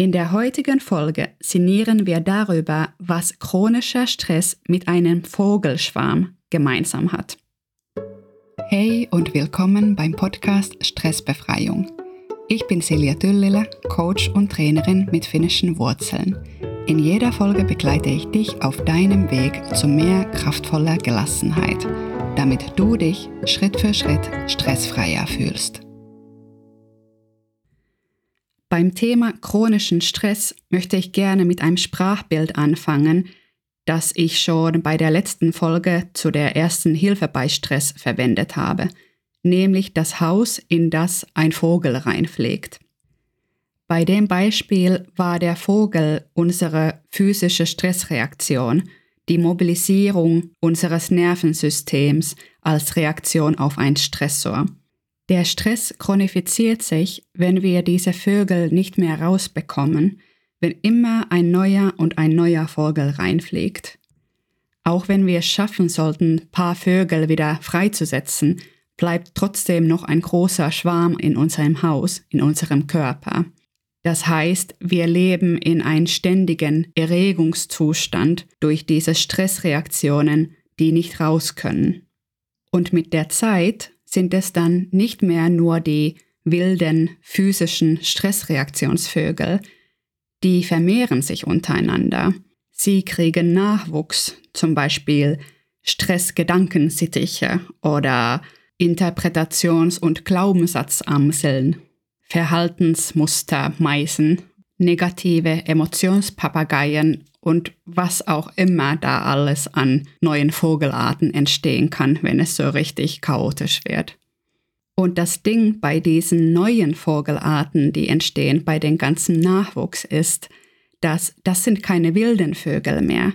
In der heutigen Folge sinnieren wir darüber, was chronischer Stress mit einem Vogelschwarm gemeinsam hat. Hey und willkommen beim Podcast Stressbefreiung. Ich bin Silja Düllele, Coach und Trainerin mit finnischen Wurzeln. In jeder Folge begleite ich dich auf deinem Weg zu mehr kraftvoller Gelassenheit, damit du dich Schritt für Schritt stressfreier fühlst. Beim Thema chronischen Stress möchte ich gerne mit einem Sprachbild anfangen, das ich schon bei der letzten Folge zu der ersten Hilfe bei Stress verwendet habe, nämlich das Haus, in das ein Vogel reinfliegt. Bei dem Beispiel war der Vogel unsere physische Stressreaktion, die Mobilisierung unseres Nervensystems als Reaktion auf einen Stressor. Der Stress chronifiziert sich, wenn wir diese Vögel nicht mehr rausbekommen, wenn immer ein neuer und ein neuer Vogel reinfliegt. Auch wenn wir es schaffen sollten, paar Vögel wieder freizusetzen, bleibt trotzdem noch ein großer Schwarm in unserem Haus, in unserem Körper. Das heißt, wir leben in einem ständigen Erregungszustand durch diese Stressreaktionen, die nicht raus können. Und mit der Zeit sind es dann nicht mehr nur die wilden physischen Stressreaktionsvögel, die vermehren sich untereinander. Sie kriegen Nachwuchs, zum Beispiel Stressgedankensittiche oder Interpretations- und Glaubensatzamseln, Verhaltensmustermeisen, negative Emotionspapageien und was auch immer da alles an neuen Vogelarten entstehen kann, wenn es so richtig chaotisch wird. Und das Ding bei diesen neuen Vogelarten, die entstehen bei den ganzen Nachwuchs, ist, dass das sind keine wilden Vögel mehr.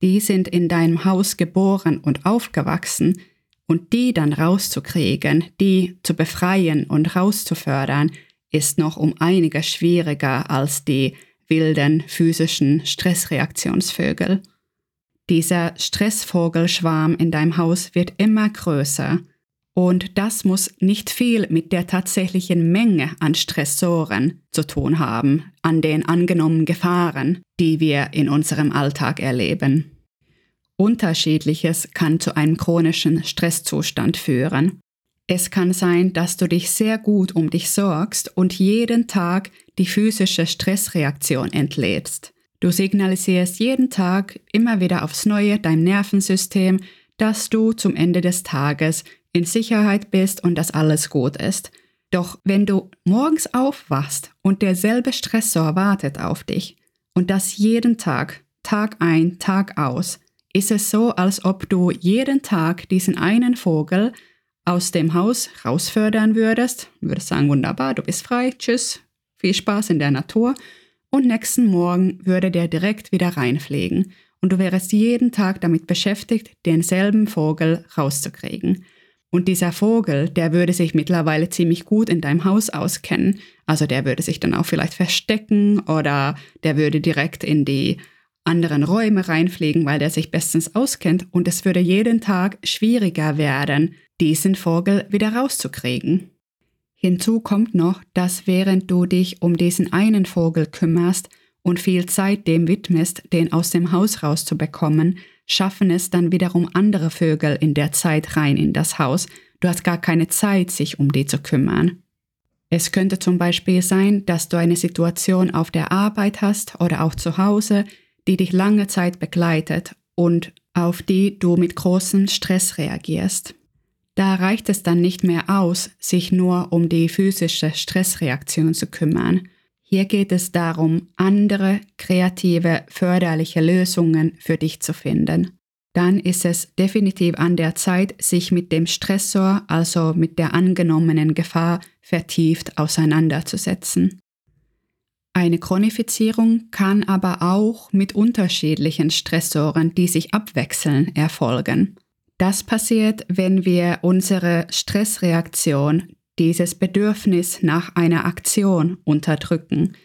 Die sind in deinem Haus geboren und aufgewachsen und die dann rauszukriegen, die zu befreien und rauszufördern, ist noch um einiges schwieriger als die wilden physischen Stressreaktionsvögel. Dieser Stressvogelschwarm in deinem Haus wird immer größer und das muss nicht viel mit der tatsächlichen Menge an Stressoren zu tun haben, an den angenommenen Gefahren, die wir in unserem Alltag erleben. Unterschiedliches kann zu einem chronischen Stresszustand führen. Es kann sein, dass du dich sehr gut um dich sorgst und jeden Tag die physische Stressreaktion entlädst. Du signalisierst jeden Tag immer wieder aufs Neue dein Nervensystem, dass du zum Ende des Tages in Sicherheit bist und dass alles gut ist. Doch wenn du morgens aufwachst und derselbe Stressor wartet auf dich und das jeden Tag, Tag ein, Tag aus, ist es so, als ob du jeden Tag diesen einen Vogel aus dem Haus rausfördern würdest, würdest sagen, wunderbar, du bist frei, tschüss, viel Spaß in der Natur. Und nächsten Morgen würde der direkt wieder reinfliegen und du wärst jeden Tag damit beschäftigt, denselben Vogel rauszukriegen. Und dieser Vogel, der würde sich mittlerweile ziemlich gut in deinem Haus auskennen. Also der würde sich dann auch vielleicht verstecken oder der würde direkt in die anderen Räume reinfliegen, weil der sich bestens auskennt. Und es würde jeden Tag schwieriger werden, diesen Vogel wieder rauszukriegen. Hinzu kommt noch, dass während du dich um diesen einen Vogel kümmerst und viel Zeit dem widmest, den aus dem Haus rauszubekommen, schaffen es dann wiederum andere Vögel in der Zeit rein in das Haus. Du hast gar keine Zeit, sich um die zu kümmern. Es könnte zum Beispiel sein, dass du eine Situation auf der Arbeit hast oder auch zu Hause, die dich lange Zeit begleitet und auf die du mit großem Stress reagierst. Da reicht es dann nicht mehr aus, sich nur um die physische Stressreaktion zu kümmern. Hier geht es darum, andere kreative, förderliche Lösungen für dich zu finden. Dann ist es definitiv an der Zeit, sich mit dem Stressor, also mit der angenommenen Gefahr, vertieft auseinanderzusetzen. Eine Chronifizierung kann aber auch mit unterschiedlichen Stressoren, die sich abwechseln, erfolgen. Das passiert, wenn wir unsere Stressreaktion, dieses Bedürfnis nach einer Aktion unterdrücken.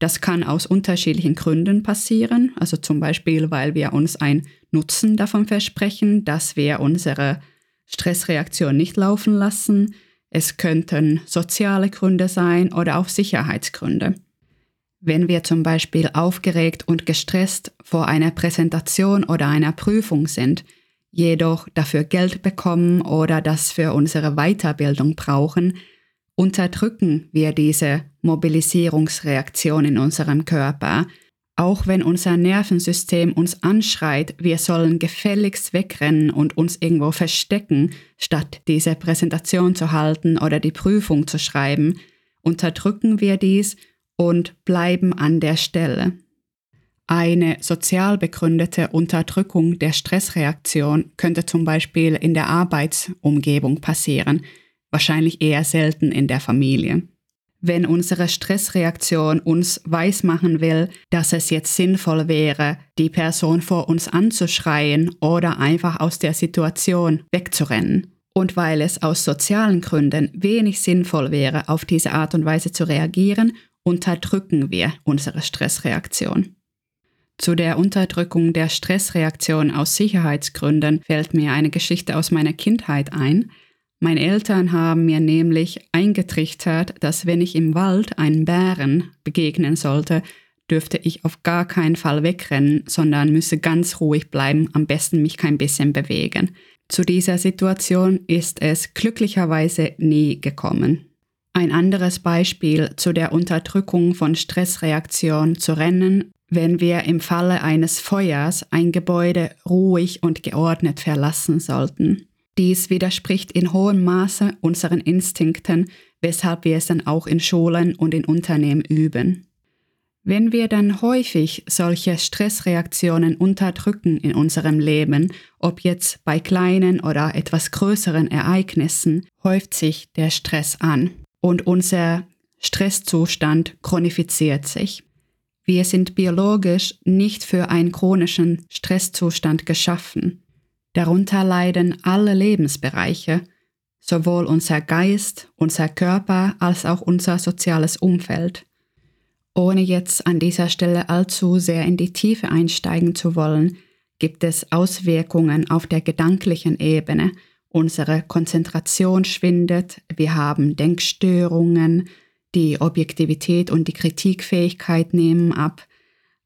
Das kann aus unterschiedlichen Gründen passieren, also zum Beispiel, weil wir uns ein Nutzen davon versprechen, dass wir unsere Stressreaktion nicht laufen lassen. Es könnten soziale Gründe sein oder auch Sicherheitsgründe. Wenn wir zum Beispiel aufgeregt und gestresst vor einer Präsentation oder einer Prüfung sind, jedoch dafür Geld bekommen oder das für unsere Weiterbildung brauchen, unterdrücken wir diese Mobilisierungsreaktion in unserem Körper, auch wenn unser Nervensystem uns anschreit, wir sollen gefälligst wegrennen und uns irgendwo verstecken, statt diese Präsentation zu halten oder die Prüfung zu schreiben, unterdrücken wir dies und bleiben an der Stelle. Eine sozial begründete Unterdrückung der Stressreaktion könnte zum Beispiel in der Arbeitsumgebung passieren, wahrscheinlich eher selten in der Familie. Wenn unsere Stressreaktion uns weismachen will, dass es jetzt sinnvoll wäre, die Person vor uns anzuschreien oder einfach aus der Situation wegzurennen. Und weil es aus sozialen Gründen wenig sinnvoll wäre, auf diese Art und Weise zu reagieren, unterdrücken wir unsere Stressreaktion. Zu der Unterdrückung der Stressreaktion aus Sicherheitsgründen fällt mir eine Geschichte aus meiner Kindheit ein. Meine Eltern haben mir nämlich eingetrichtert, dass wenn ich im Wald einen Bären begegnen sollte, dürfte ich auf gar keinen Fall wegrennen, sondern müsse ganz ruhig bleiben, am besten mich kein bisschen bewegen. Zu dieser Situation ist es glücklicherweise nie gekommen. Ein anderes Beispiel zu der Unterdrückung von Stressreaktion zu rennen, wenn wir im Falle eines Feuers ein Gebäude ruhig und geordnet verlassen sollten. Dies widerspricht in hohem Maße unseren Instinkten, weshalb wir es dann auch in Schulen und in Unternehmen üben. Wenn wir dann häufig solche Stressreaktionen unterdrücken in unserem Leben, ob jetzt bei kleinen oder etwas größeren Ereignissen, häuft sich der Stress an und unser Stresszustand chronifiziert sich. Wir sind biologisch nicht für einen chronischen Stresszustand geschaffen. Darunter leiden alle Lebensbereiche, sowohl unser Geist, unser Körper als auch unser soziales Umfeld. Ohne jetzt an dieser Stelle allzu sehr in die Tiefe einsteigen zu wollen, gibt es Auswirkungen auf der gedanklichen Ebene, unsere Konzentration schwindet, wir haben Denkstörungen, die Objektivität und die Kritikfähigkeit nehmen ab.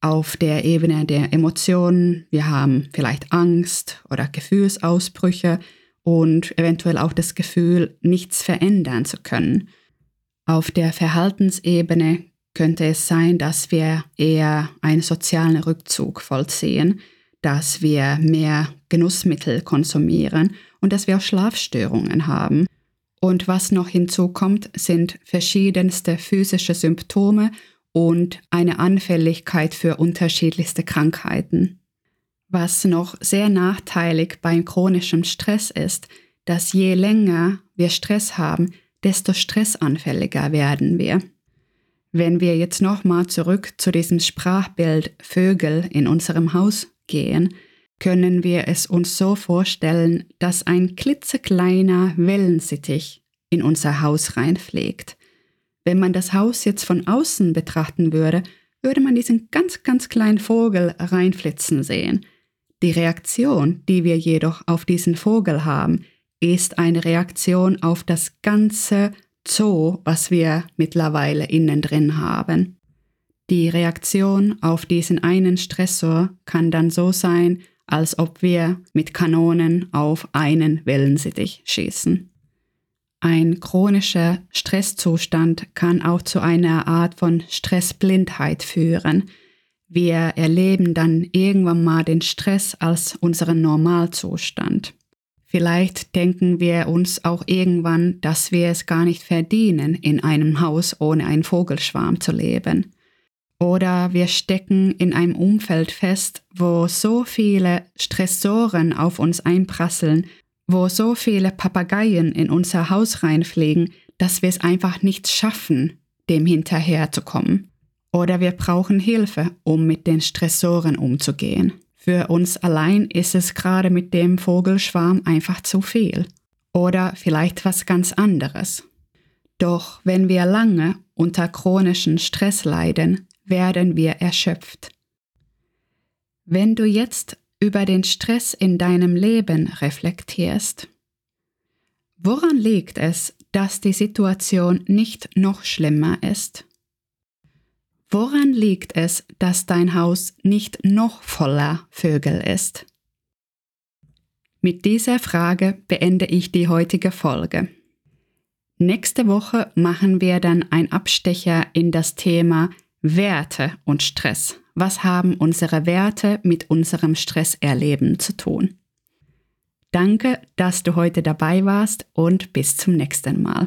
Auf der Ebene der Emotionen, wir haben vielleicht Angst oder Gefühlsausbrüche und eventuell auch das Gefühl, nichts verändern zu können. Auf der Verhaltensebene könnte es sein, dass wir eher einen sozialen Rückzug vollziehen, dass wir mehr Genussmittel konsumieren und dass wir auch Schlafstörungen haben. Und was noch hinzukommt, sind verschiedenste physische Symptome und eine Anfälligkeit für unterschiedlichste Krankheiten. Was noch sehr nachteilig beim chronischen Stress ist, dass je länger wir Stress haben, desto stressanfälliger werden wir. Wenn wir jetzt nochmal zurück zu diesem Sprachbild Vögel in unserem Haus gehen, können wir es uns so vorstellen, dass ein klitzekleiner Wellensittich in unser Haus reinpflegt. Wenn man das Haus jetzt von außen betrachten würde, würde man diesen ganz, ganz kleinen Vogel reinflitzen sehen. Die Reaktion, die wir jedoch auf diesen Vogel haben, ist eine Reaktion auf das ganze Zoo, was wir mittlerweile innen drin haben. Die Reaktion auf diesen einen Stressor kann dann so sein, als ob wir mit Kanonen auf einen Wellensittich schießen. Ein chronischer Stresszustand kann auch zu einer Art von Stressblindheit führen. Wir erleben dann irgendwann mal den Stress als unseren Normalzustand. Vielleicht denken wir uns auch irgendwann, dass wir es gar nicht verdienen, in einem Haus ohne einen Vogelschwarm zu leben. Oder wir stecken in einem Umfeld fest, wo so viele Stressoren auf uns einprasseln, wo so viele Papageien in unser Haus reinfliegen, dass wir es einfach nicht schaffen, dem hinterherzukommen. Oder wir brauchen Hilfe, um mit den Stressoren umzugehen. Für uns allein ist es gerade mit dem Vogelschwarm einfach zu viel. Oder vielleicht was ganz anderes. Doch wenn wir lange unter chronischen Stress leiden, werden wir erschöpft. Wenn du jetzt über den Stress in deinem Leben reflektierst, woran liegt es, dass die Situation nicht noch schlimmer ist? Woran liegt es, dass dein Haus nicht noch voller Vögel ist? Mit dieser Frage beende ich die heutige Folge. Nächste Woche machen wir dann ein Abstecher in das Thema Werte und Stress. Was haben unsere Werte mit unserem Stresserleben zu tun? Danke, dass du heute dabei warst und bis zum nächsten Mal.